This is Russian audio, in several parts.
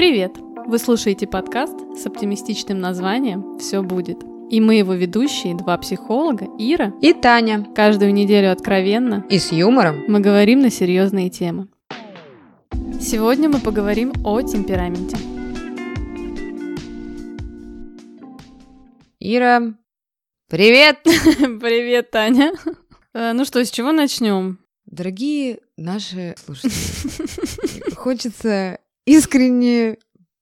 Привет! Вы слушаете подкаст с оптимистичным названием «Все будет». И мы его ведущие, два психолога, Ира и Таня. Каждую неделю откровенно и с юмором мы говорим на серьезные темы. Сегодня мы поговорим о темпераменте. Ира, привет! Привет, Таня! Э, ну что, с чего начнем? Дорогие наши слушатели, хочется искренне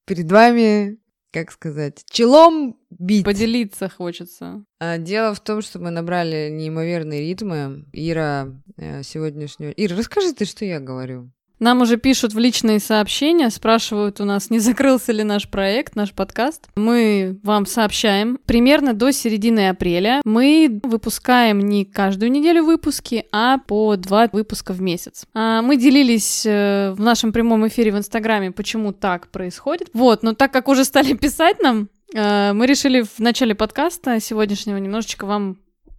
перед вами, как сказать, челом бить. Поделиться хочется. А, дело в том, что мы набрали неимоверные ритмы. Ира э, сегодняшнего... Ира, расскажи ты, что я говорю. Нам уже пишут в личные сообщения, спрашивают у нас, не закрылся ли наш проект, наш подкаст. Мы вам сообщаем. Примерно до середины апреля мы выпускаем не каждую неделю выпуски, а по два выпуска в месяц. А мы делились э, в нашем прямом эфире в Инстаграме, почему так происходит. Вот, но так как уже стали писать нам, э, мы решили в начале подкаста сегодняшнего немножечко вам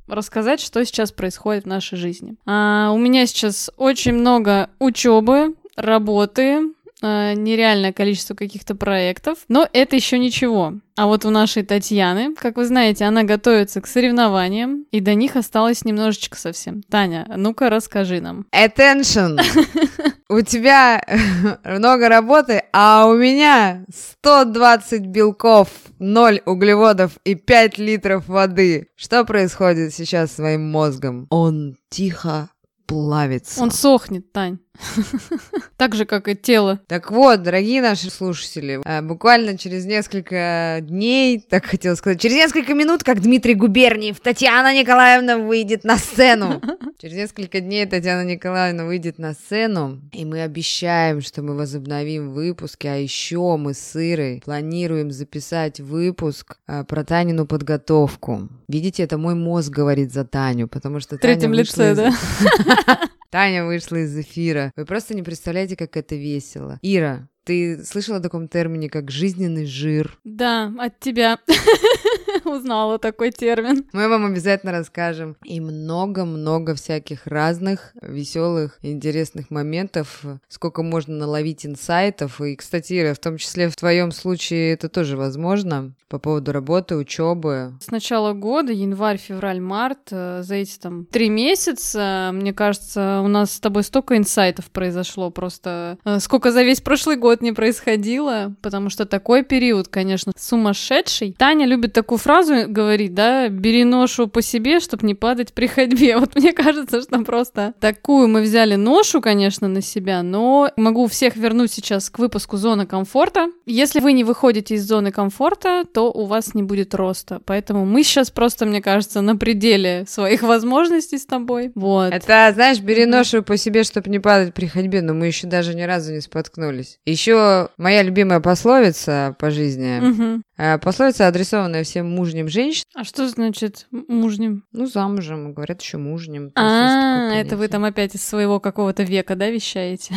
рассказать, что сейчас происходит в нашей жизни. А, у меня сейчас очень много учебы, работы, а, нереальное количество каких-то проектов, но это еще ничего. А вот у нашей Татьяны, как вы знаете, она готовится к соревнованиям, и до них осталось немножечко совсем. Таня, ну-ка расскажи нам. Attention! У тебя много работы, а у меня 120 белков, 0 углеводов и 5 литров воды. Что происходит сейчас с моим мозгом? Он тихо плавится. Он сохнет, Тань. Так же, как и тело. Так вот, дорогие наши слушатели, э, буквально через несколько дней, так хотел сказать, через несколько минут, как Дмитрий Губерниев, Татьяна Николаевна выйдет на сцену. Через несколько дней Татьяна Николаевна выйдет на сцену, и мы обещаем, что мы возобновим выпуски, а еще мы с Ирой планируем записать выпуск э, про Танину подготовку. Видите, это мой мозг говорит за Таню, потому что В третьем лице, да? Таня вышла из эфира. Вы просто не представляете, как это весело. Ира, ты слышала о таком термине, как жизненный жир? Да, от тебя узнала такой термин. Мы вам обязательно расскажем. И много-много всяких разных веселых, интересных моментов. Сколько можно наловить инсайтов. И, кстати, Ира, в том числе в твоем случае это тоже возможно по поводу работы, учебы. С начала года, январь, февраль, март, э, за эти там три месяца, мне кажется, у нас с тобой столько инсайтов произошло просто. Э, сколько за весь прошлый год не происходило, потому что такой период, конечно, сумасшедший. Таня любит такую фразу говорить, да, бери ношу по себе, чтобы не падать при ходьбе. Вот мне кажется, что просто такую мы взяли ношу, конечно, на себя, но могу всех вернуть сейчас к выпуску зоны комфорта. Если вы не выходите из зоны комфорта, то у вас не будет роста. Поэтому мы сейчас просто, мне кажется, на пределе своих возможностей с тобой. Вот. Это, знаешь, бери ношу по себе, чтобы не падать при ходьбе, но мы еще даже ни разу не споткнулись. Еще моя любимая пословица по жизни. Угу. Пословица, адресованная всем мужним женщинам. А что значит мужним? Ну, замужем, говорят еще мужним. А, это вы там опять из своего какого-то века, да, вещаете?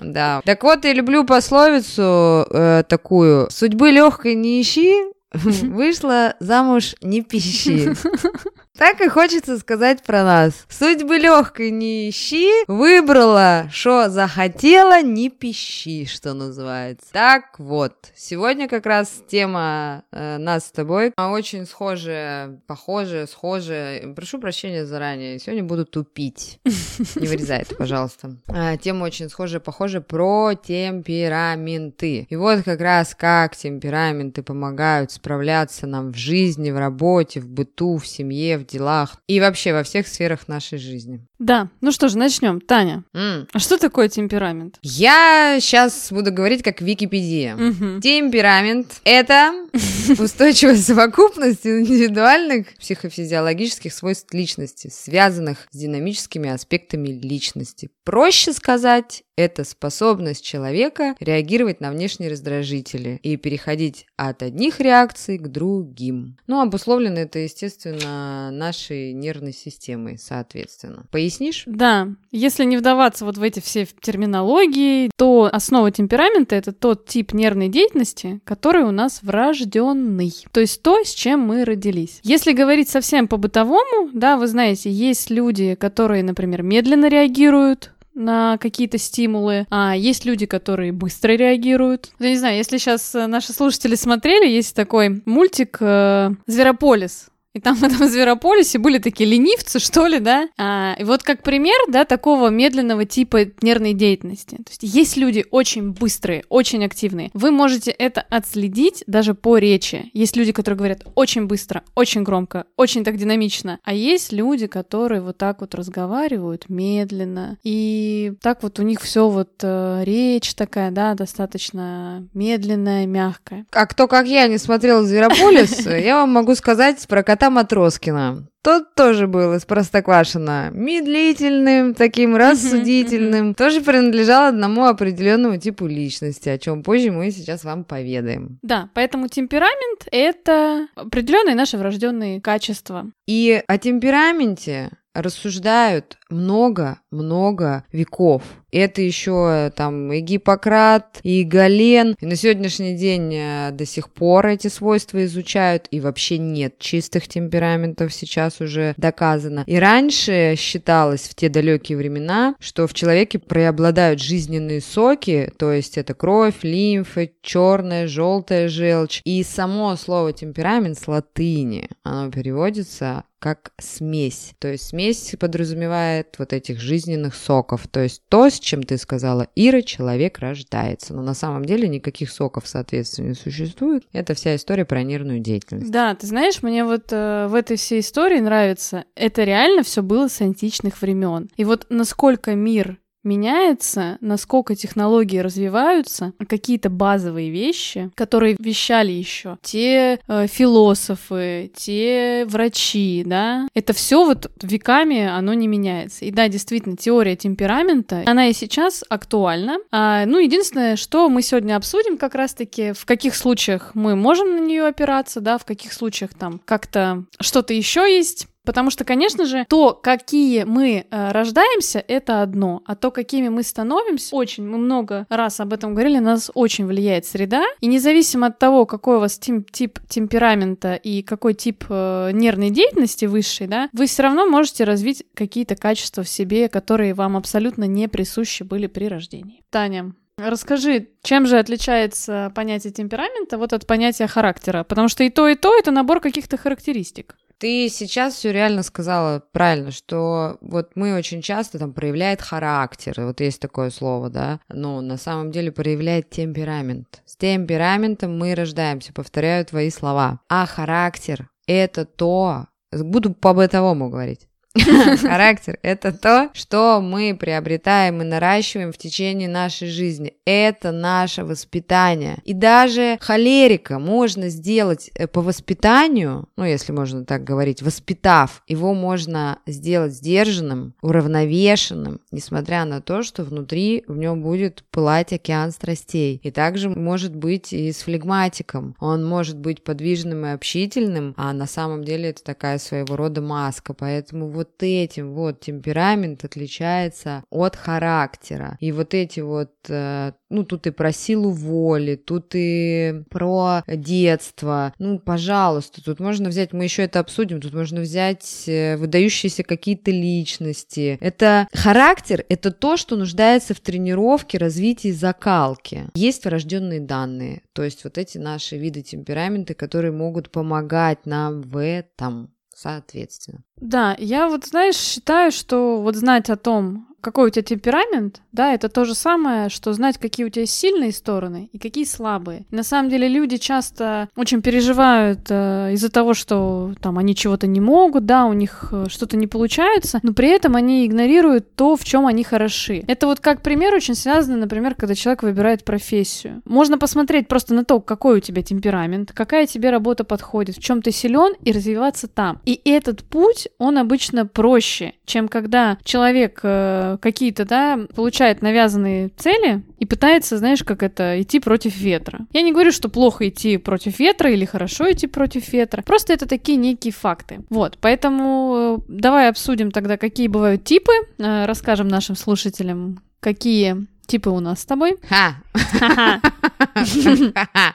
Да. Так вот, я люблю пословицу э, такую. Судьбы легкой не ищи, вышла замуж не пищи. Так и хочется сказать про нас. Судьбы легкой не ищи, выбрала, что захотела, не пищи, что называется. Так вот, сегодня как раз тема э, нас с тобой очень схожая, похожая, схожая. Прошу прощения заранее, сегодня буду тупить. Не вырезай это, пожалуйста. А, тема очень схожая, похожая про темпераменты. И вот как раз как темпераменты помогают справляться нам в жизни, в работе, в быту, в семье, в делах и вообще во всех сферах нашей жизни. Да, ну что же, начнем. Таня, М. а что такое темперамент? Я сейчас буду говорить как Википедия. Мгм. Темперамент — это устойчивая совокупность индивидуальных психофизиологических свойств личности, связанных с динамическими аспектами личности. Проще сказать, это способность человека реагировать на внешние раздражители и переходить от одних реакций к другим. Ну, обусловлено это, естественно, нашей нервной системой, соответственно. Пояснишь? Да, если не вдаваться вот в эти все терминологии, то основа темперамента — это тот тип нервной деятельности, который у нас врожденный. То есть то, с чем мы родились. Если говорить совсем по-бытовому, да, вы знаете, есть люди, которые, например, медленно реагируют на какие-то стимулы, а есть люди, которые быстро реагируют. Я не знаю, если сейчас наши слушатели смотрели, есть такой мультик э, «Зверополис», и там в этом Зверополисе были такие ленивцы, что ли, да? А, и вот как пример, да, такого медленного типа нервной деятельности. То есть есть люди очень быстрые, очень активные. Вы можете это отследить даже по речи. Есть люди, которые говорят очень быстро, очень громко, очень так динамично. А есть люди, которые вот так вот разговаривают медленно. И так вот у них все вот э, речь такая, да, достаточно медленная, мягкая. А кто, как я, не смотрел Зверополис, я вам могу сказать про кота кота Матроскина. Тот тоже был из Простоквашина. Медлительным, таким рассудительным. Тоже принадлежал одному определенному типу личности, о чем позже мы сейчас вам поведаем. Да, поэтому темперамент — это определенные наши врожденные качества. И о темпераменте рассуждают много-много веков. Это еще там и Гиппократ, и Гален. И на сегодняшний день э, до сих пор эти свойства изучают, и вообще нет чистых темпераментов, сейчас уже доказано. И раньше считалось в те далекие времена, что в человеке преобладают жизненные соки, то есть это кровь, лимфа, черная, желтая желчь. И само слово темперамент с латыни, оно переводится как смесь. То есть смесь подразумевает вот этих жизненных соков. То есть то, с чем ты сказала, Ира, человек рождается. Но на самом деле никаких соков, соответственно, не существует. Это вся история про нервную деятельность. Да, ты знаешь, мне вот э, в этой всей истории нравится, это реально все было с античных времен. И вот насколько мир меняется, насколько технологии развиваются, какие-то базовые вещи, которые вещали еще те э, философы, те врачи, да, это все вот веками оно не меняется. И да, действительно, теория темперамента, она и сейчас актуальна. А, ну, единственное, что мы сегодня обсудим как раз-таки, в каких случаях мы можем на нее опираться, да, в каких случаях там как-то что-то еще есть, Потому что, конечно же, то, какие мы э, рождаемся, это одно, а то, какими мы становимся, очень, мы много раз об этом говорили, нас очень влияет среда, и независимо от того, какой у вас тип, тип темперамента и какой тип э, нервной деятельности высшей, да, вы все равно можете развить какие-то качества в себе, которые вам абсолютно не присущи были при рождении. Таня, Расскажи, чем же отличается понятие темперамента вот от понятия характера? Потому что и то, и то это набор каких-то характеристик. Ты сейчас все реально сказала правильно, что вот мы очень часто там проявляет характер, вот есть такое слово, да, но на самом деле проявляет темперамент. С темпераментом мы рождаемся, повторяю твои слова. А характер — это то, буду по-бытовому говорить, Характер — это то, что мы приобретаем и наращиваем в течение нашей жизни. Это наше воспитание. И даже холерика можно сделать э, по воспитанию, ну, если можно так говорить, воспитав, его можно сделать сдержанным, уравновешенным, несмотря на то, что внутри в нем будет пылать океан страстей. И также может быть и с флегматиком. Он может быть подвижным и общительным, а на самом деле это такая своего рода маска. Поэтому вот вот этим вот темперамент отличается от характера. И вот эти вот, э, ну, тут и про силу воли, тут и про детство. Ну, пожалуйста, тут можно взять, мы еще это обсудим, тут можно взять э, выдающиеся какие-то личности. Это характер, это то, что нуждается в тренировке, развитии, закалке. Есть врожденные данные, то есть вот эти наши виды темперамента, которые могут помогать нам в этом соответственно. Да, я вот, знаешь, считаю, что вот знать о том, какой у тебя темперамент, да, это то же самое, что знать, какие у тебя сильные стороны и какие слабые. на самом деле люди часто очень переживают э, из-за того, что там они чего-то не могут, да, у них э, что-то не получается, но при этом они игнорируют то, в чем они хороши. Это вот как пример очень связано, например, когда человек выбирает профессию. Можно посмотреть просто на то, какой у тебя темперамент, какая тебе работа подходит, в чем ты силен и развиваться там. И этот путь, он обычно проще, чем когда человек э, какие-то, да, получает навязанные цели и пытается, знаешь, как это, идти против ветра. Я не говорю, что плохо идти против ветра или хорошо идти против ветра. Просто это такие некие факты. Вот, поэтому э, давай обсудим тогда, какие бывают типы, э, расскажем нашим слушателям, какие типы у нас с тобой. Ха!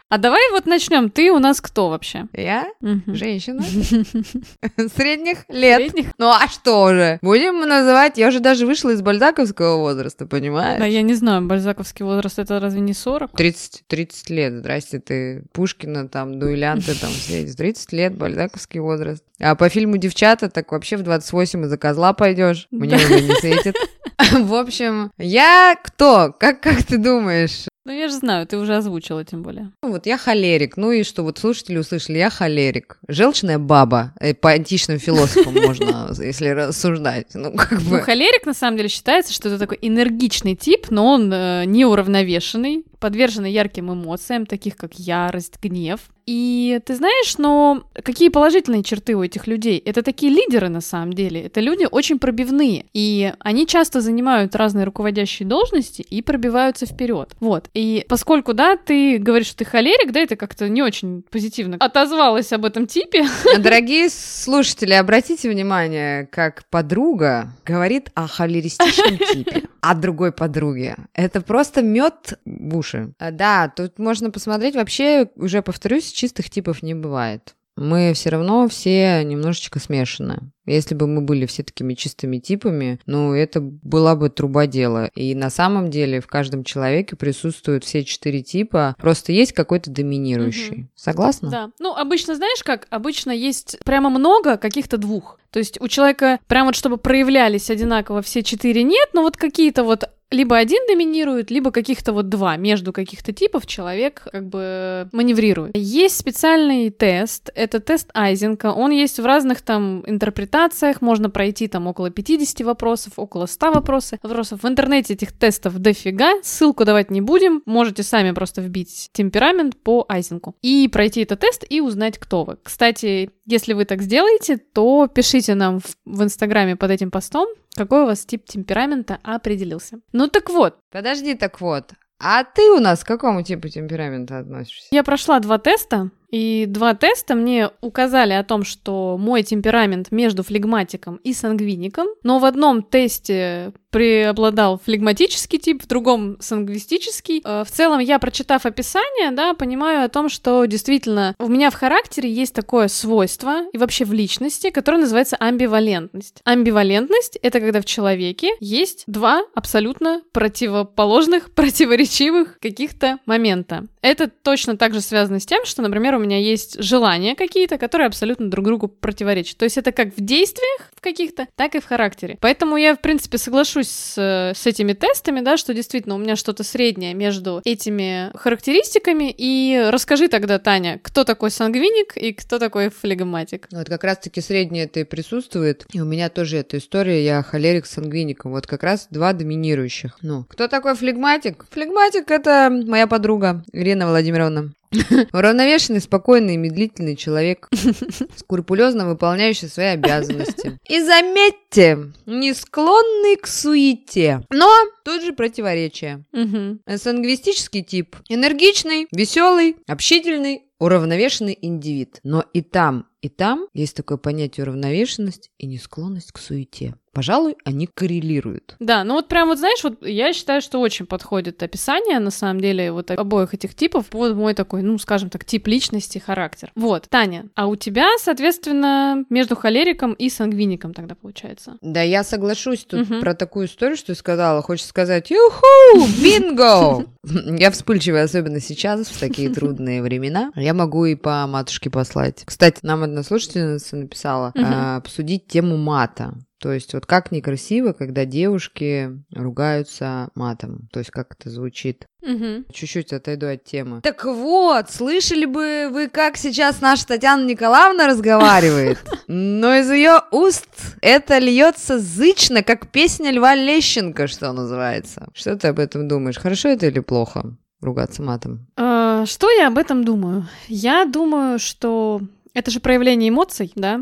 А давай вот начнем. Ты у нас кто вообще? Я? Женщина. Средних лет. Средних? Ну а что же? Будем называть... Я уже даже вышла из бальзаковского возраста, понимаешь? Да, я не знаю, бальзаковский возраст это разве не 40? 30, 30 лет, здрасте, ты Пушкина, там, дуэлянты, там, все эти 30 лет, бальзаковский возраст. А по фильму «Девчата» так вообще в 28 из-за козла пойдешь, мне уже не светит. В общем, я кто? Как, как ты думаешь? Ну, я же знаю, ты уже озвучила, тем более. Ну, Вот я холерик. Ну и что, вот слушатели услышали, я холерик. Желчная баба. Э, По античным философам можно, если рассуждать. Ну, как Ну, бы... холерик, на самом деле, считается, что это такой энергичный тип, но он э, неуравновешенный, подверженный ярким эмоциям, таких как ярость, гнев. И ты знаешь, но какие положительные черты у этих людей? Это такие лидеры, на самом деле. Это люди очень пробивные. И они часто занимают разные руководящие должности и пробиваются вперед. Вот. И поскольку, да, ты говоришь, что ты холерик, да, это как-то не очень позитивно отозвалась об этом типе. Дорогие слушатели, обратите внимание, как подруга говорит о холеристичном типе, о другой подруге. Это просто мед в уши. А, Да, тут можно посмотреть. Вообще, уже повторюсь, чистых типов не бывает. Мы все равно все немножечко смешаны. Если бы мы были все такими чистыми типами, ну, это была бы труба дела. И на самом деле в каждом человеке присутствуют все четыре типа, просто есть какой-то доминирующий. Мгм. Согласна? Да. Ну, обычно, знаешь как? Обычно есть прямо много каких-то двух. То есть у человека прям вот чтобы проявлялись одинаково все четыре нет, но вот какие-то вот либо один доминирует, либо каких-то вот два. Между каких-то типов человек как бы маневрирует. Есть специальный тест, это тест Айзенка. Он есть в разных там интерпретациях, можно пройти там около 50 вопросов, около 100 вопросов. вопросов. В интернете этих тестов дофига, ссылку давать не будем, можете сами просто вбить темперамент по Айзенку и пройти этот тест и узнать, кто вы. Кстати, если вы так сделаете, то пишите нам в, в Инстаграме под этим постом, какой у вас тип темперамента определился. Ну так вот, Подожди, так вот. А ты у нас к какому типу темперамента относишься? я прошла два теста, и два теста мне указали о том, что мой темперамент между флегматиком и сангвиником, но в одном тесте преобладал флегматический тип, в другом сангвистический. Э, В целом, я, прочитав описание, да, понимаю о том, что действительно у меня в характере есть такое свойство и вообще в личности, которое называется амбивалентность. Амбивалентность — это когда в человеке есть два абсолютно противоположных, противоречивых каких-то момента. Это точно так же связано с тем, что, например, у меня есть желания какие-то, которые абсолютно друг другу противоречат. То есть это как в действиях в каких-то, так и в характере. Поэтому я, в принципе, соглашусь с, с этими тестами, да, что действительно у меня что-то среднее между этими характеристиками. И расскажи тогда, Таня, кто такой сангвиник и кто такой флегматик? Вот как раз-таки среднее это и присутствует. И у меня тоже эта история, я холерик с сангвиником. Вот как раз два доминирующих. Ну, кто такой флегматик? Флегматик — это моя подруга Ирина Владимировна. Уравновешенный, спокойный и медлительный человек, скрупулезно выполняющий свои обязанности. И заметьте, не склонный к суете. Но тут же противоречие. Мгм. Сангвистический тип. Энергичный, веселый, общительный, уравновешенный индивид. Но и там, и там есть такое понятие уравновешенность и несклонность к суете. Пожалуй, они коррелируют. Да, ну вот прям вот знаешь, вот я считаю, что очень подходит описание, на самом деле, вот обоих этих типов под мой такой, ну, скажем так, тип личности, характер. Вот, Таня, а у тебя, соответственно, между холериком и сангвиником тогда получается? Да, я соглашусь тут Мгм. про такую историю, что ты сказала. Хочешь сказать, юху, бинго! Я вспыльчивая, особенно сейчас, в такие трудные времена. Я могу и по матушке послать. Кстати, нам одна слушательница написала а, обсудить тему мата. То есть вот как некрасиво, когда девушки ругаются матом. То есть как это звучит. Угу. Чуть-чуть отойду от темы. Так вот, слышали бы вы, как сейчас наша Татьяна Николаевна разговаривает? Но из ее уст это льется зычно, как песня Льва Лещенко, что называется. Что ты об этом думаешь? Хорошо это или плохо? Ругаться матом. А, что я об этом думаю? Я думаю, что это же проявление эмоций, да?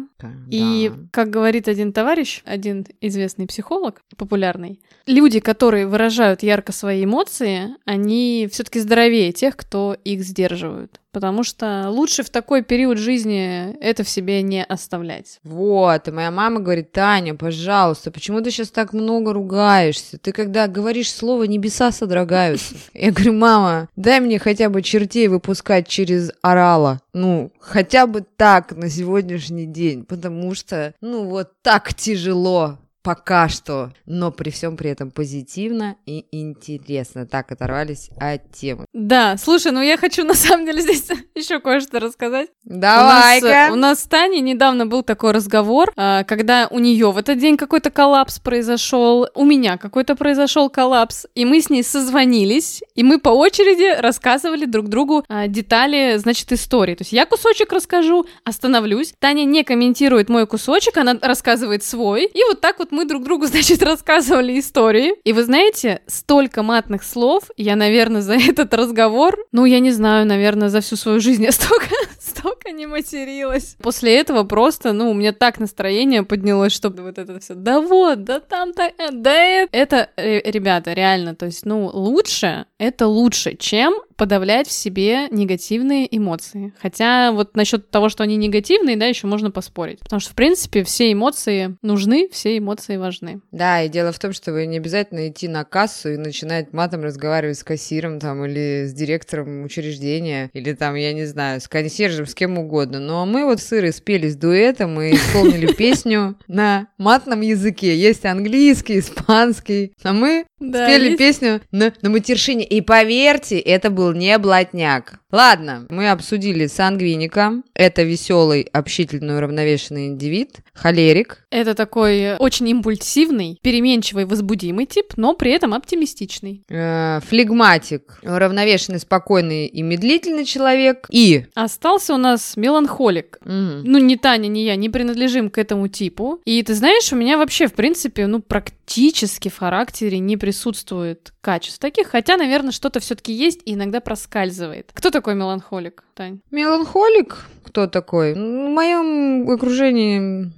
И, Да. как говорит один товарищ, один известный психолог, популярный, люди, которые выражают ярко свои эмоции, они все-таки здоровее тех, кто их сдерживают. Потому что лучше в такой период жизни это в себе не оставлять. Вот, и моя мама говорит, Таня, пожалуйста, почему ты сейчас так много ругаешься? Ты когда говоришь слово, небеса содрогаются. Я говорю, мама, дай мне хотя бы чертей выпускать через орала. Ну, хотя бы так на сегодняшний день, потому что, ну, вот так тяжело пока что, но при всем при этом позитивно и интересно. Так оторвались от темы. Да, слушай, ну я хочу на самом деле здесь еще кое-что рассказать. Давай-ка. У нас, у нас с Таней недавно был такой разговор, а, когда у нее в этот день какой-то коллапс произошел, у меня какой-то произошел коллапс, и мы с ней созвонились, и мы по очереди рассказывали друг другу а, детали, значит, истории. То есть я кусочек расскажу, остановлюсь, Таня не комментирует мой кусочек, она рассказывает свой, и вот так вот мы друг другу, значит, рассказывали истории. И вы знаете, столько матных слов я, наверное, за этот разговор, ну, я не знаю, наверное, за всю свою жизнь я столько, столько не материлась. После этого просто, ну, у меня так настроение поднялось, чтобы вот это все, да вот, да там-то, э, да это. Это, э, ребята, реально, то есть, ну, лучше, это лучше, чем подавлять в себе негативные эмоции. Хотя вот насчет того, что они негативные, да, еще можно поспорить. Потому что, в принципе, все эмоции нужны, все эмоции важны. Да, и дело в том, что вы не обязательно идти на кассу и начинать матом разговаривать с кассиром там или с директором учреждения, или там, я не знаю, с консьержем, с кем угодно. Но мы вот с Ирой спели с дуэтом и исполнили песню на матном языке. Есть английский, испанский, а мы спели песню на, на матершине. И поверьте, это был не блатняк. Ладно, мы обсудили сангвиника. Это веселый, общительный, уравновешенный индивид. Холерик. Это такой очень импульсивный, переменчивый, возбудимый тип, но при этом оптимистичный. Э, флегматик. Уравновешенный, спокойный и медлительный человек. И... Остался у нас меланхолик. Угу. Ну, ни Таня, ни я не принадлежим к этому типу. И ты знаешь, у меня вообще, в принципе, ну, практически в характере не присутствует качеств таких, хотя, наверное, что-то все-таки есть и иногда проскальзывает. Кто такой меланхолик, Тань? Меланхолик? Кто такой? В моем окружении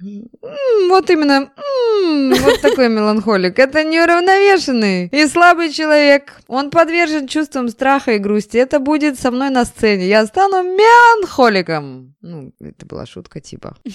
вот именно вот такой меланхолик. Это неуравновешенный и слабый человек. Он подвержен чувствам страха и грусти. Это будет со мной на сцене. Я стану меланхоликом. Ну, это была шутка типа.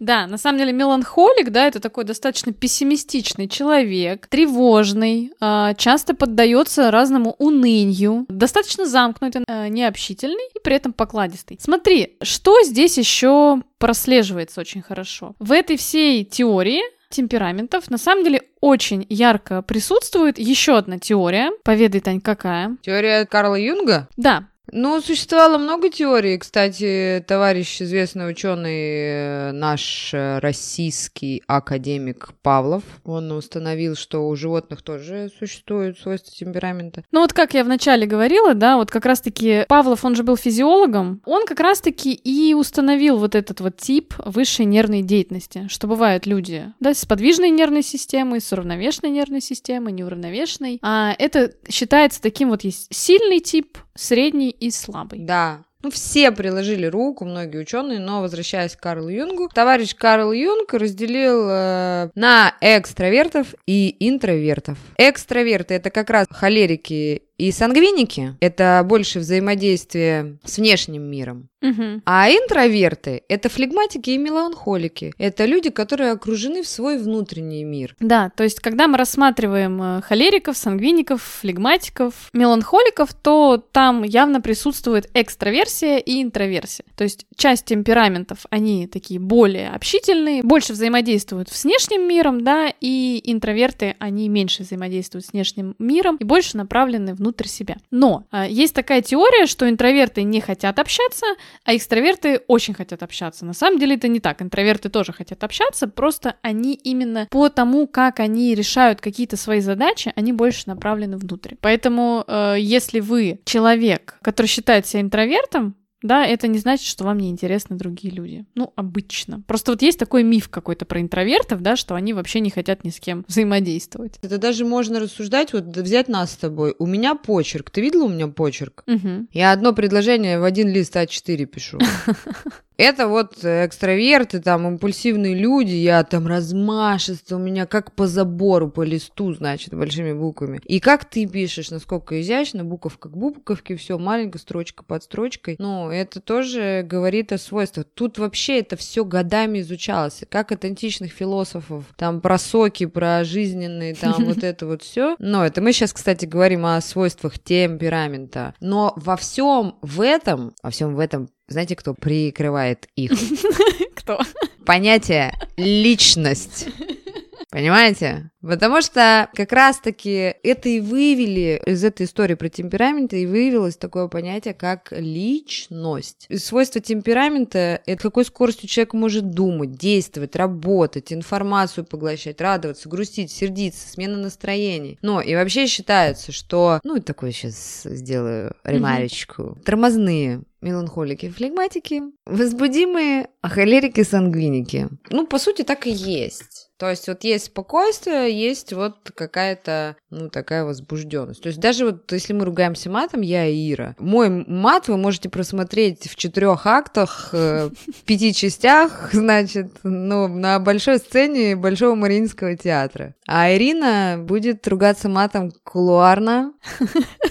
Да, на самом деле меланхолик, да, это такой достаточно пессимистичный человек, тревожный, а, часто поддается разному унынию, достаточно замкнутый, а, необщительный и при этом покладистый. Смотри, что здесь еще прослеживается очень хорошо. В этой всей теории темпераментов на самом деле очень ярко присутствует еще одна теория. Поведай, Тань, какая? Теория Карла Юнга? Да, ну, существовало много теорий. Кстати, товарищ известный ученый, э, наш э, российский академик Павлов, он установил, что у животных тоже существуют свойства темперамента. Ну вот как я вначале говорила, да, вот как раз-таки Павлов, он же был физиологом, он как раз-таки и установил вот этот вот тип высшей нервной деятельности, что бывают люди, да, с подвижной нервной системой, с уравновешенной нервной системой, неуравновешенной. А это считается таким вот есть сильный тип, средний и слабый. Да, ну, все приложили руку, многие ученые, но возвращаясь к Карлу Юнгу, товарищ Карл Юнг разделил э, на экстравертов и интровертов. Экстраверты это как раз холерики и сангвиники — это больше взаимодействие с внешним миром. Угу. А интроверты — это флегматики и меланхолики. Это люди, которые окружены в свой внутренний мир. Да, то есть когда мы рассматриваем э, холериков, сангвиников, флегматиков, меланхоликов, то там явно присутствует экстраверсия и интроверсия. То есть часть темпераментов, они такие более общительные, больше взаимодействуют с внешним миром, да, и интроверты, они меньше взаимодействуют с внешним миром и больше направлены внутрь внутрь себя. Но а, есть такая теория, что интроверты не хотят общаться, а экстраверты очень хотят общаться. На самом деле это не так. Интроверты тоже хотят общаться, просто они именно по тому, как они решают какие-то свои задачи, они больше направлены внутрь. Поэтому, э, если вы человек, который считает себя интровертом, да, это не значит, что вам не интересны другие люди. Ну, обычно. Просто вот есть такой миф какой-то про интровертов, да, что они вообще не хотят ни с кем взаимодействовать. Это даже можно рассуждать, вот взять нас с тобой. У меня почерк. Ты видела у меня почерк? Угу. Я одно предложение в один лист А4 пишу. Это вот экстраверты, там, импульсивные люди, я там размашисто, у меня как по забору, по листу, значит, большими буквами. И как ты пишешь, насколько изящно, буковка к буковке, все маленькая строчка под строчкой. Ну, это тоже говорит о свойствах. Тут вообще это все годами изучалось. Как от античных философов, там, про соки, про жизненные, там, вот это вот все. Но это мы сейчас, кстати, говорим о свойствах темперамента. Но во всем в этом, во всем в этом знаете, кто прикрывает их? Кто? Понятие личность. Понимаете? Потому что как раз-таки это и вывели из этой истории про темперамент, и выявилось такое понятие, как личность. И свойство темперамента — это какой скоростью человек может думать, действовать, работать, информацию поглощать, радоваться, грустить, сердиться, смена настроений. Но и вообще считается, что... Ну, такое сейчас сделаю ремарочку. Mm-hmm. Тормозные меланхолики, флегматики, возбудимые холерики, сангвиники. Ну, по сути, так и есть. То есть вот есть спокойствие, есть вот какая-то, ну, такая возбужденность. То есть даже вот если мы ругаемся матом, я и Ира, мой мат вы можете просмотреть в четырех актах, э, в пяти частях, значит, ну, на большой сцене Большого Мариинского театра. А Ирина будет ругаться матом кулуарно,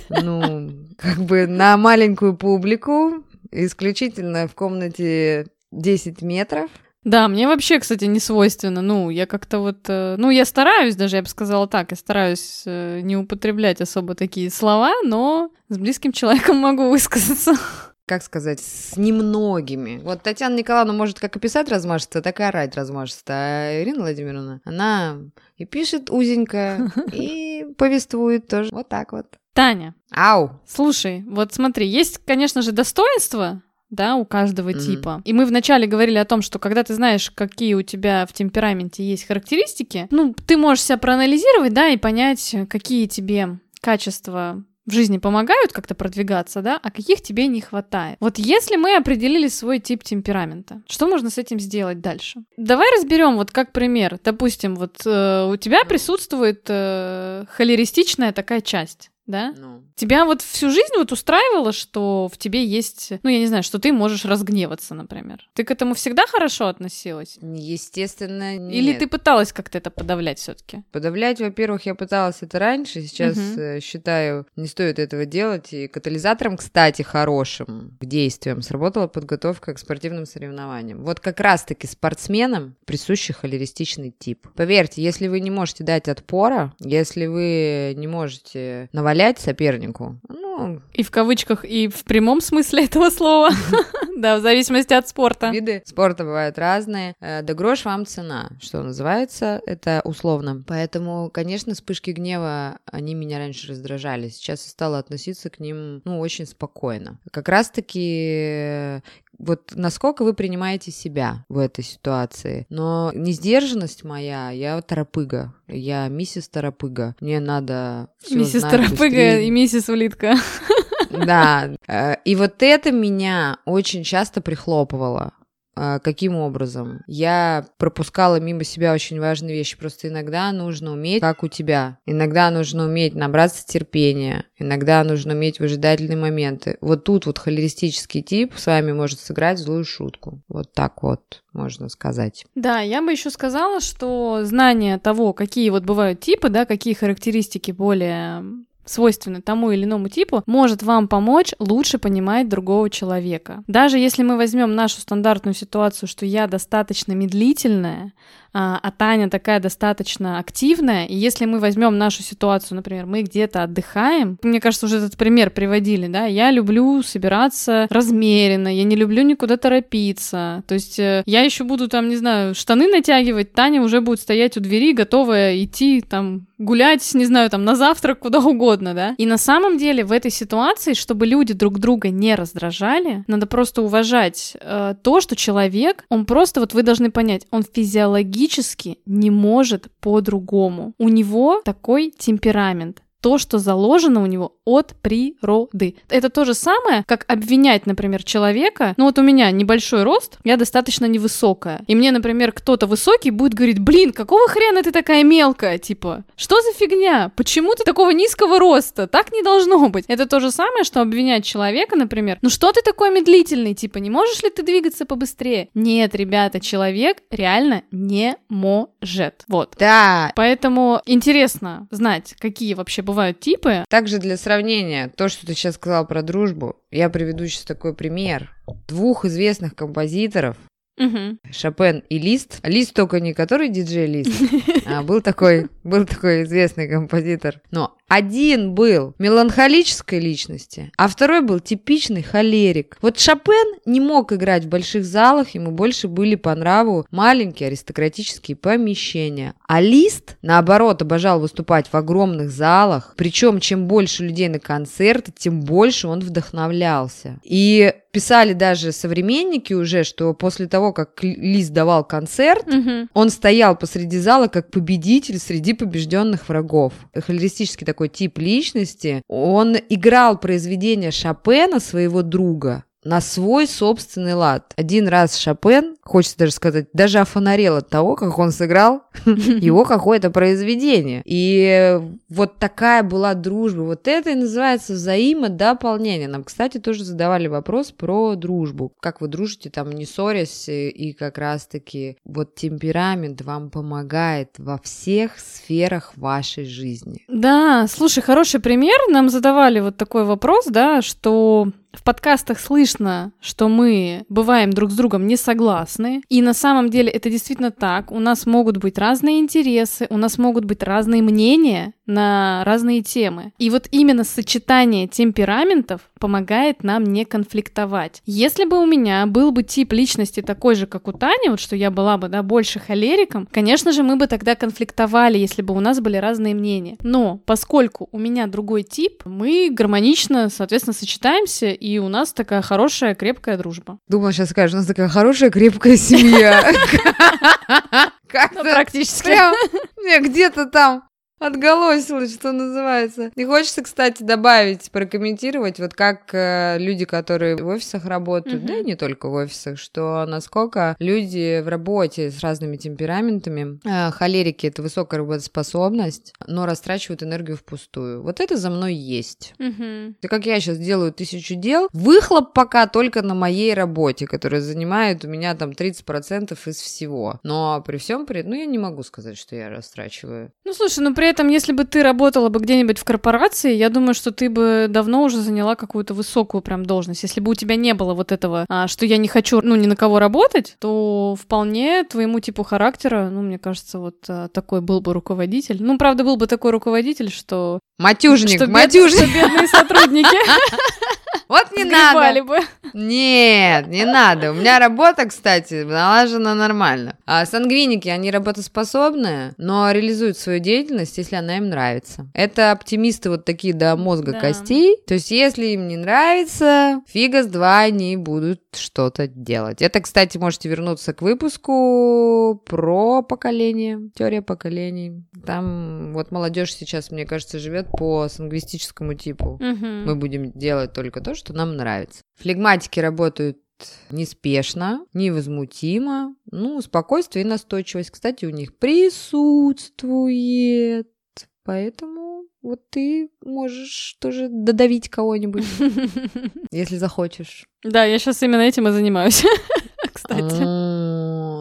ну, как бы на маленькую публику, исключительно в комнате 10 метров. Да, мне вообще, кстати, не свойственно. Ну, я как-то вот... Э, ну, я стараюсь даже, я бы сказала так, я стараюсь э, не употреблять особо такие слова, но с близким человеком могу высказаться. как сказать, с немногими. Вот Татьяна Николаевна может как и писать размашисто, так и орать размашисто. А Ирина Владимировна, она и пишет узенько, и повествует тоже. Вот так вот. Таня. Ау. Слушай, вот смотри, есть, конечно же, достоинства да, у каждого mm-hmm. типа. И мы вначале говорили о том, что когда ты знаешь, какие у тебя в темпераменте есть характеристики, ну, ты можешь себя проанализировать, да, и понять, какие тебе качества в жизни помогают как-то продвигаться, да, а каких тебе не хватает. Вот если мы определили свой тип темперамента, что можно с этим сделать дальше? Давай разберем вот как пример. Допустим, вот э, у тебя присутствует э, холеристичная такая часть да? Ну. Тебя вот всю жизнь вот устраивало, что в тебе есть, ну, я не знаю, что ты можешь разгневаться, например. Ты к этому всегда хорошо относилась? Естественно, нет. Или ты пыталась как-то это подавлять все таки Подавлять, во-первых, я пыталась это раньше, сейчас угу. считаю, не стоит этого делать. И катализатором, кстати, хорошим действием сработала подготовка к спортивным соревнованиям. Вот как раз-таки спортсменам присущий холеристичный тип. Поверьте, если вы не можете дать отпора, если вы не можете навалить навалять сопернику. Ну, и в кавычках, и в прямом смысле этого слова. Да, в зависимости от спорта. Виды спорта бывают разные. Э, да грош вам цена, что называется, это условно. Поэтому, конечно, вспышки гнева, они меня раньше раздражали. Сейчас я стала относиться к ним, ну, очень спокойно. Как раз-таки вот насколько вы принимаете себя в этой ситуации. Но не сдержанность моя, я торопыга. Я миссис торопыга. Мне надо Миссис торопыга и миссис улитка. Да. Э, и вот это меня очень часто прихлопывало. А, каким образом? Я пропускала мимо себя очень важные вещи. Просто иногда нужно уметь, как у тебя. Иногда нужно уметь набраться терпения. Иногда нужно уметь выжидательные моменты. Вот тут вот холеристический тип с вами может сыграть злую шутку. Вот так вот можно сказать. Да, я бы еще сказала, что знание того, какие вот бывают типы, да, какие характеристики более свойственны тому или иному типу, может вам помочь лучше понимать другого человека. Даже если мы возьмем нашу стандартную ситуацию, что я достаточно медлительная, а, а Таня такая достаточно активная, и если мы возьмем нашу ситуацию, например, мы где-то отдыхаем, мне кажется, уже этот пример приводили, да, я люблю собираться размеренно, я не люблю никуда торопиться, то есть э, я еще буду там, не знаю, штаны натягивать, Таня уже будет стоять у двери, готовая идти там гулять, не знаю, там на завтрак, куда угодно, да. И на самом деле в этой ситуации, чтобы люди друг друга не раздражали, надо просто уважать э, то, что человек, он просто, вот вы должны понять, он физиологически не может по-другому. У него такой темперамент. То, что заложено у него от природы. Это то же самое, как обвинять, например, человека. Ну вот у меня небольшой рост, я достаточно невысокая. И мне, например, кто-то высокий будет говорить, блин, какого хрена ты такая мелкая? Типа, что за фигня? Почему ты такого низкого роста? Так не должно быть. Это то же самое, что обвинять человека, например, ну что ты такой медлительный? Типа, не можешь ли ты двигаться побыстрее? Нет, ребята, человек реально не может. Вот. Да. Поэтому интересно знать, какие вообще бывают типы. Также для сравнения, то, что ты сейчас сказал про дружбу, я приведу сейчас такой пример. Двух известных композиторов, Угу. Шопен и Лист. Лист только не который диджей Лист, а был такой, был такой известный композитор. Но один был меланхолической личности, а второй был типичный холерик. Вот Шопен не мог играть в больших залах, ему больше были по нраву маленькие аристократические помещения. А Лист, наоборот, обожал выступать в огромных залах. Причем, чем больше людей на концерты, тем больше он вдохновлялся. И писали даже современники уже, что после того, как Лист давал концерт, Угу. он стоял посреди зала как победитель среди побежденных врагов. Холеристический такой тип личности. Он играл произведения Шопена, своего друга, на свой собственный лад. Один раз Шопен, хочется даже сказать, даже офонарел от того, как он сыграл его какое-то произведение. И вот такая была дружба. Вот это и называется взаимодополнение. Нам, кстати, тоже задавали вопрос про дружбу. Как вы дружите, там, не ссорясь, и как раз-таки вот темперамент вам помогает во всех сферах вашей жизни. Да, слушай, хороший пример. Нам задавали вот такой вопрос, да, что в подкастах слышно, что мы бываем друг с другом не согласны. И на самом деле это действительно так. У нас могут быть разные интересы, у нас могут быть разные мнения на разные темы. И вот именно сочетание темпераментов помогает нам не конфликтовать. Если бы у меня был бы тип личности такой же, как у Тани, вот что я была бы, да, больше холериком, конечно же, мы бы тогда конфликтовали, если бы у нас были разные мнения. Но поскольку у меня другой тип, мы гармонично, соответственно, сочетаемся, и у нас такая хорошая, крепкая дружба. Думала, сейчас скажешь, у нас такая хорошая, крепкая семья. Как-то практически. прям где-то там Отголосилось, что называется. И хочется, кстати, добавить, прокомментировать, вот как э, люди, которые в офисах работают, Мгм. да и не только в офисах, что насколько люди в работе с разными темпераментами, э, холерики — это высокая работоспособность, но растрачивают энергию впустую. Вот это за мной есть. Мгм. И как я сейчас делаю тысячу дел, выхлоп пока только на моей работе, которая занимает у меня там 30% из всего. Но при всем при этом, ну, я не могу сказать, что я растрачиваю. Ну, слушай, ну при этом, если бы ты работала бы где-нибудь в корпорации, я думаю, что ты бы давно уже заняла какую-то высокую прям должность. Если бы у тебя не было вот этого, а, что я не хочу, ну, ни на кого работать, то вполне твоему типу характера, ну, мне кажется, вот а, такой был бы руководитель. Ну, правда, был бы такой руководитель, что... Матюжник, что бед- матюжник. что бедные сотрудники Вот не надо. бы. Нет, не надо. У меня работа, кстати, налажена нормально. А сангвиники, они работоспособные, но реализуют свою деятельность, если она им нравится. Это оптимисты вот такие до мозга Да. костей. То есть, если им не нравится, фига с два они будут что-то делать. Это, кстати, можете вернуться к выпуску про поколение, теория поколений. Там вот молодежь сейчас, мне кажется, живет по сангвистическому типу. Мгм. Мы будем делать только то, что нам нравится. Флегматики работают неспешно, невозмутимо. Ну, спокойствие и настойчивость, кстати, у них присутствует. Поэтому вот ты можешь тоже додавить кого-нибудь, если захочешь. Да, я сейчас именно этим и занимаюсь, кстати.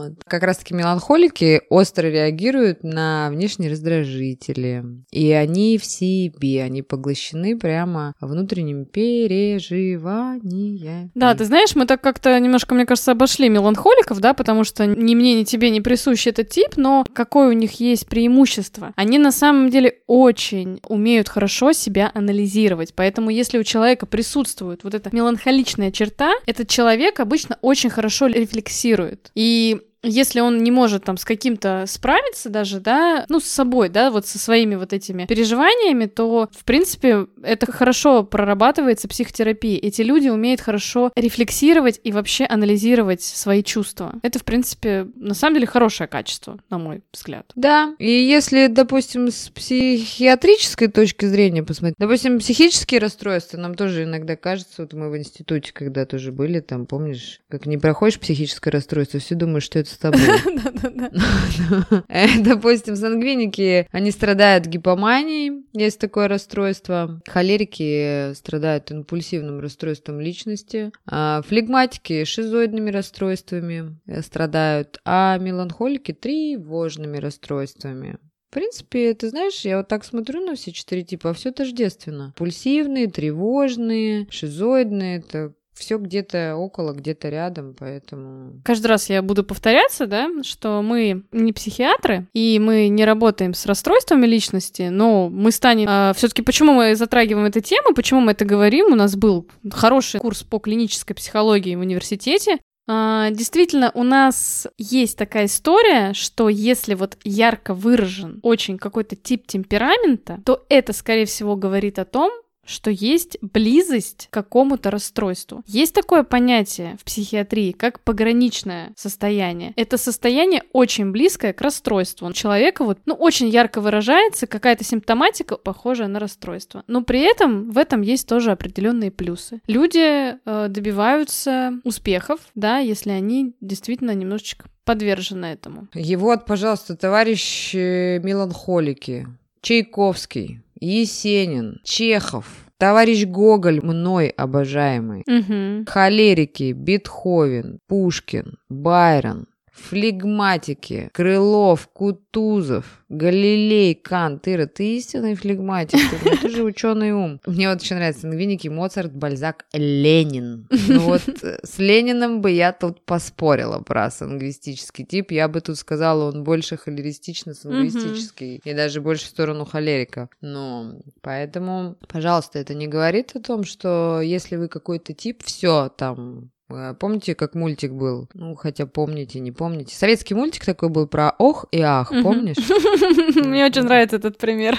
Вот. Как раз-таки меланхолики остро реагируют на внешние раздражители. И они в себе, они поглощены прямо внутренними переживаниями. Да, ты знаешь, мы так как-то немножко, мне кажется, обошли меланхоликов, да, потому что ни мне, ни тебе не присущ этот тип, но какое у них есть преимущество? Они на самом деле очень умеют хорошо себя анализировать, поэтому если у человека присутствует вот эта меланхоличная черта, этот человек обычно очень хорошо рефлексирует. И если он не может там с каким-то справиться даже, да, ну, с собой, да, вот со своими вот этими переживаниями, то, в принципе, это хорошо прорабатывается психотерапией. Эти люди умеют хорошо рефлексировать и вообще анализировать свои чувства. Это, в принципе, на самом деле хорошее качество, на мой взгляд. Да, и если, допустим, с психиатрической точки зрения посмотреть, допустим, психические расстройства, нам тоже иногда кажется, вот мы в институте когда тоже были, там, помнишь, как не проходишь психическое расстройство, все думают, что это с тобой. Э, допустим, сангвиники, они страдают гипоманией, есть такое расстройство. Холерики страдают импульсивным расстройством личности. А флегматики шизоидными расстройствами э, страдают, а меланхолики тревожными расстройствами. В принципе, ты знаешь, я вот так смотрю на все четыре типа, а все тождественно. Пульсивные, тревожные, шизоидные, это все где-то около, где-то рядом, поэтому... Каждый раз я буду повторяться, да, что мы не психиатры, и мы не работаем с расстройствами личности, но мы станем... А, все таки почему мы затрагиваем эту тему, почему мы это говорим? У нас был хороший курс по клинической психологии в университете, а, действительно, у нас есть такая история, что если вот ярко выражен очень какой-то тип темперамента, то это, скорее всего, говорит о том, что есть близость к какому-то расстройству. Есть такое понятие в психиатрии, как пограничное состояние. Это состояние очень близкое к расстройству. У человека вот, ну, очень ярко выражается какая-то симптоматика, похожая на расстройство. Но при этом в этом есть тоже определенные плюсы. Люди э, добиваются успехов, да, если они действительно немножечко подвержены этому. Вот, пожалуйста, товарищи меланхолики, Чайковский, Есенин, Чехов, товарищ Гоголь, мной обожаемый, угу. холерики, Бетховен, Пушкин, Байрон, флегматики, Крылов, Кутузов, Галилей, Кант, Ира, ты истинный флегматик, ты, ты же ученый ум. Мне вот еще нравится сангвиники, Моцарт, Бальзак, Ленин. Ну вот э, с Лениным бы я тут поспорила про сангвистический тип, я бы тут сказала, он больше холеристично-сангвистический, и даже больше в сторону холерика. Ну, поэтому, пожалуйста, это не говорит о том, что если вы какой-то тип, все, там, помните, как мультик был? Ну, хотя помните, не помните. Советский мультик такой был про ох и ах, помнишь? Мне очень нравится этот пример.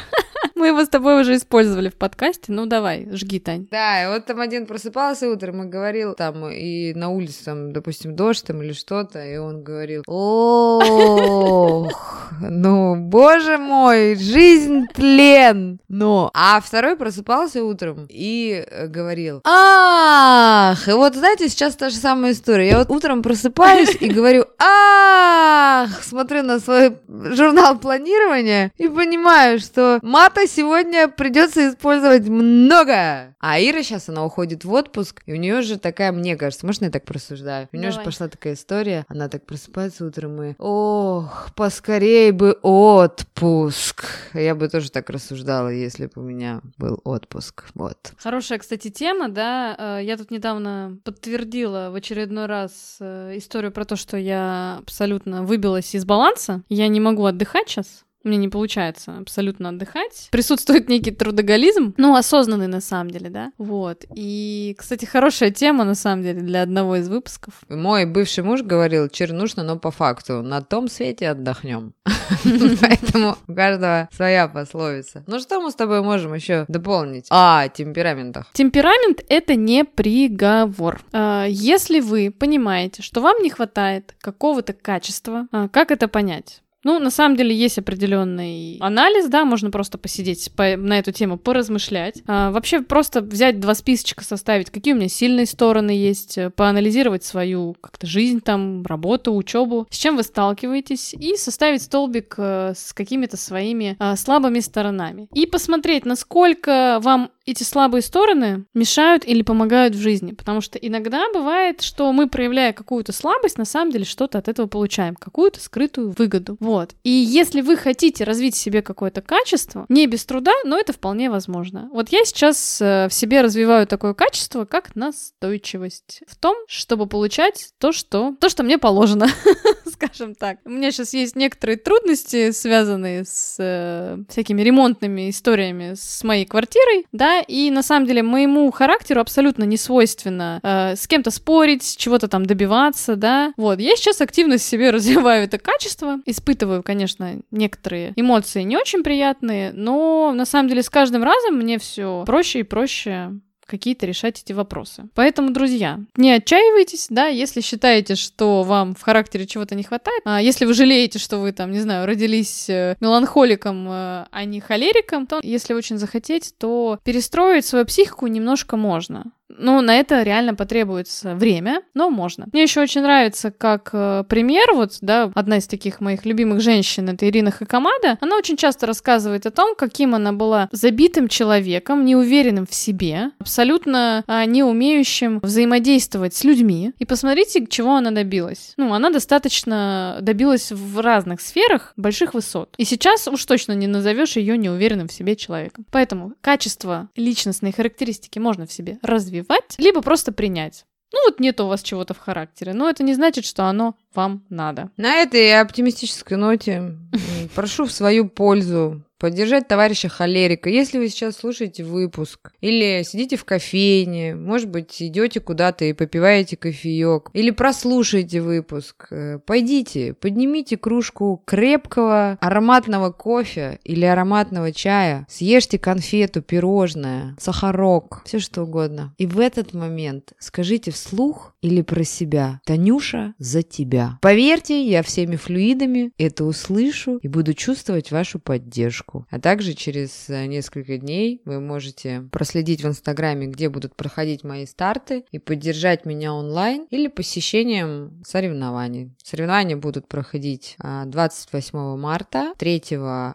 Мы его с тобой уже использовали в подкасте. Ну, давай, жги, Тань. Да, и вот там один просыпался утром и говорил там, и на улице там, допустим, дождь там или что-то, и он говорил, ох, ну, боже мой, жизнь тлен. Но, а второй просыпался утром и э, говорил, ах, и вот, знаете, сейчас та же самая история. Я вот утром просыпаюсь и говорю, ах, смотрю на свой журнал планирования и понимаю, что мата сегодня придется использовать много. А Ира сейчас, она уходит в отпуск, и у нее же такая, мне кажется, может, я так просуждаю? У нее же пошла такая история, она так просыпается утром и, ох, поскорей бы отпуск. Я бы тоже так рассуждала, если бы у меня был отпуск. Вот. Хорошая, кстати, тема, да. Э, я тут недавно подтвердила в очередной раз э, историю про то, что я абсолютно выбилась из баланса. Я не могу отдыхать сейчас. Мне не получается абсолютно отдыхать. Присутствует некий трудоголизм, ну, осознанный на самом деле, да. Вот. И, кстати, хорошая тема, на самом деле, для одного из выпусков. Мой бывший муж говорил, чернушно, но по факту. На том свете отдохнем. Поэтому у каждого своя пословица. Ну что мы с тобой можем еще дополнить? А, темпераментах. Темперамент — это не приговор. А, если вы понимаете, что вам не хватает какого-то качества, а, как это понять? Ну, на самом деле есть определенный анализ, да, можно просто посидеть по, на эту тему, поразмышлять. А, вообще просто взять два списочка, составить, какие у меня сильные стороны есть, э, поанализировать свою как-то жизнь там, работу, учебу, с чем вы сталкиваетесь, и составить столбик э, с какими-то своими а, слабыми сторонами. И посмотреть, насколько вам эти слабые стороны мешают или помогают в жизни. Потому что иногда бывает, что мы, проявляя какую-то слабость, на самом деле что-то от этого получаем, какую-то скрытую выгоду. Вот. И если вы хотите развить в себе какое-то качество, не без труда, но это вполне возможно. Вот я сейчас э, в себе развиваю такое качество, как настойчивость в том, чтобы получать то, что, то, что мне положено, скажем так. У меня сейчас есть некоторые трудности, связанные с э, всякими ремонтными историями с моей квартирой, да, и на самом деле моему характеру абсолютно не свойственно э, с кем-то спорить, чего-то там добиваться, да, вот, я сейчас активно себе развиваю это качество, испытываю, конечно, некоторые эмоции не очень приятные, но на самом деле с каждым разом мне все проще и проще какие-то решать эти вопросы. Поэтому, друзья, не отчаивайтесь, да, если считаете, что вам в характере чего-то не хватает, а если вы жалеете, что вы там, не знаю, родились э, меланхоликом, э, а не холериком, то если очень захотеть, то перестроить свою психику немножко можно. Ну, на это реально потребуется время, но можно. Мне еще очень нравится, как э, пример, вот, да, одна из таких моих любимых женщин, это Ирина Хакамада, она очень часто рассказывает о том, каким она была забитым человеком, неуверенным в себе, абсолютно а, не умеющим взаимодействовать с людьми. И посмотрите, чего она добилась. Ну, она достаточно добилась в разных сферах больших высот. И сейчас уж точно не назовешь ее неуверенным в себе человеком. Поэтому качество личностной характеристики можно в себе развивать развивать, либо просто принять. Ну вот нет у вас чего-то в характере, но это не значит, что оно вам надо. На этой оптимистической ноте прошу в свою пользу поддержать товарища холерика. Если вы сейчас слушаете выпуск, или сидите в кофейне, может быть, идете куда-то и попиваете кофеек, или прослушаете выпуск, э, пойдите, поднимите кружку крепкого ароматного кофе или ароматного чая, съешьте конфету, пирожное, сахарок, все что угодно. И в этот момент скажите вслух или про себя «Танюша, за тебя». Поверьте, я всеми флюидами это услышу и буду чувствовать вашу поддержку. А также через э, несколько дней вы можете проследить в Инстаграме, где будут проходить мои старты, и поддержать меня онлайн или посещением соревнований. Соревнования будут проходить 28 а, марта, 3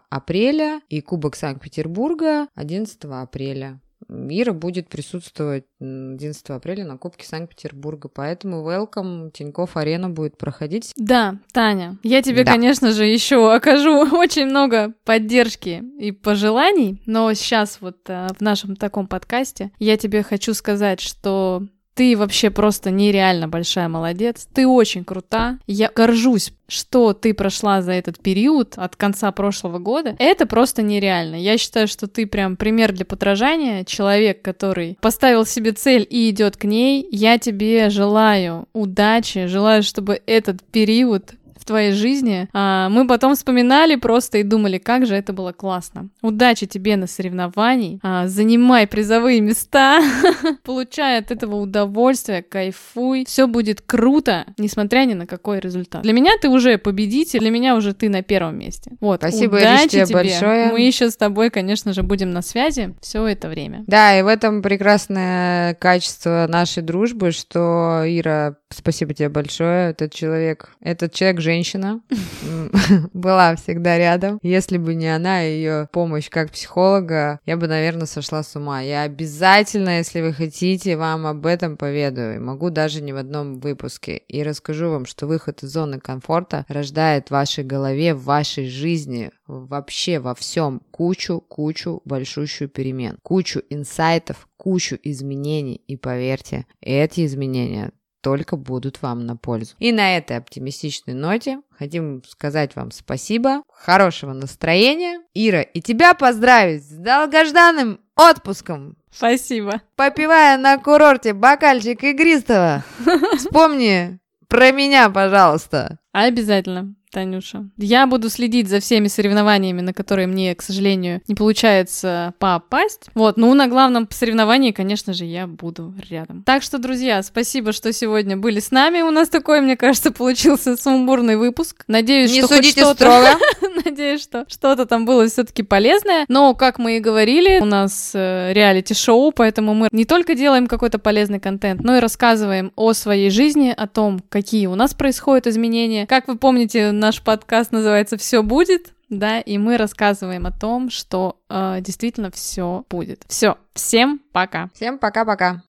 апреля и Кубок Санкт-Петербурга 11 апреля. Ира будет присутствовать 11 апреля на Кубке Санкт-Петербурга, поэтому welcome, Тиньков Арена будет проходить. Да, Таня, я тебе, да. конечно же, еще окажу очень много поддержки и пожеланий, но сейчас вот а, в нашем таком подкасте я тебе хочу сказать, что ты вообще просто нереально большая молодец. Ты очень крута. Я горжусь, что ты прошла за этот период от конца прошлого года. Это просто нереально. Я считаю, что ты прям пример для подражания. Человек, который поставил себе цель и идет к ней. Я тебе желаю удачи, желаю, чтобы этот период в твоей жизни, а, мы потом вспоминали просто и думали, как же это было классно. Удачи тебе на соревнований, а, занимай призовые места, получай от этого удовольствие, кайфуй, все будет круто, несмотря ни на какой результат. Для меня ты уже победитель, для меня уже ты на первом месте. Вот, Спасибо, удачи тебе, тебе большое. Мы еще с тобой, конечно же, будем на связи все это время. Да, и в этом прекрасное качество нашей дружбы, что Ира, спасибо тебе большое, этот человек, этот человек женщина, женщина, была всегда рядом. Если бы не она и ее помощь как психолога, я бы, наверное, сошла с ума. Я обязательно, если вы хотите, вам об этом поведаю. Могу даже не в одном выпуске. И расскажу вам, что выход из зоны комфорта рождает в вашей голове, в вашей жизни, вообще во всем кучу-кучу большущую перемен, кучу инсайтов, кучу изменений. И поверьте, эти изменения только будут вам на пользу. И на этой оптимистичной ноте хотим сказать вам спасибо, хорошего настроения. Ира, и тебя поздравить с долгожданным отпуском. Спасибо. Попивая на курорте бокальчик игристого. Вспомни про меня, пожалуйста. Обязательно. Танюша. Я буду следить за всеми соревнованиями, на которые мне, к сожалению, не получается попасть. Вот, ну, на главном соревновании, конечно же, я буду рядом. Так что, друзья, спасибо, что сегодня были с нами. У нас такой, мне кажется, получился сумбурный выпуск. Надеюсь, не что судите хоть строго. Надеюсь, что что-то там было все-таки полезное. Но, как мы и говорили, у нас э, реалити-шоу, поэтому мы не только делаем какой-то полезный контент, но и рассказываем о своей жизни, о том, какие у нас происходят изменения. Как вы помните, наш подкаст называется «Все будет», да, и мы рассказываем о том, что э, действительно все будет. Все, всем пока. Всем пока-пока.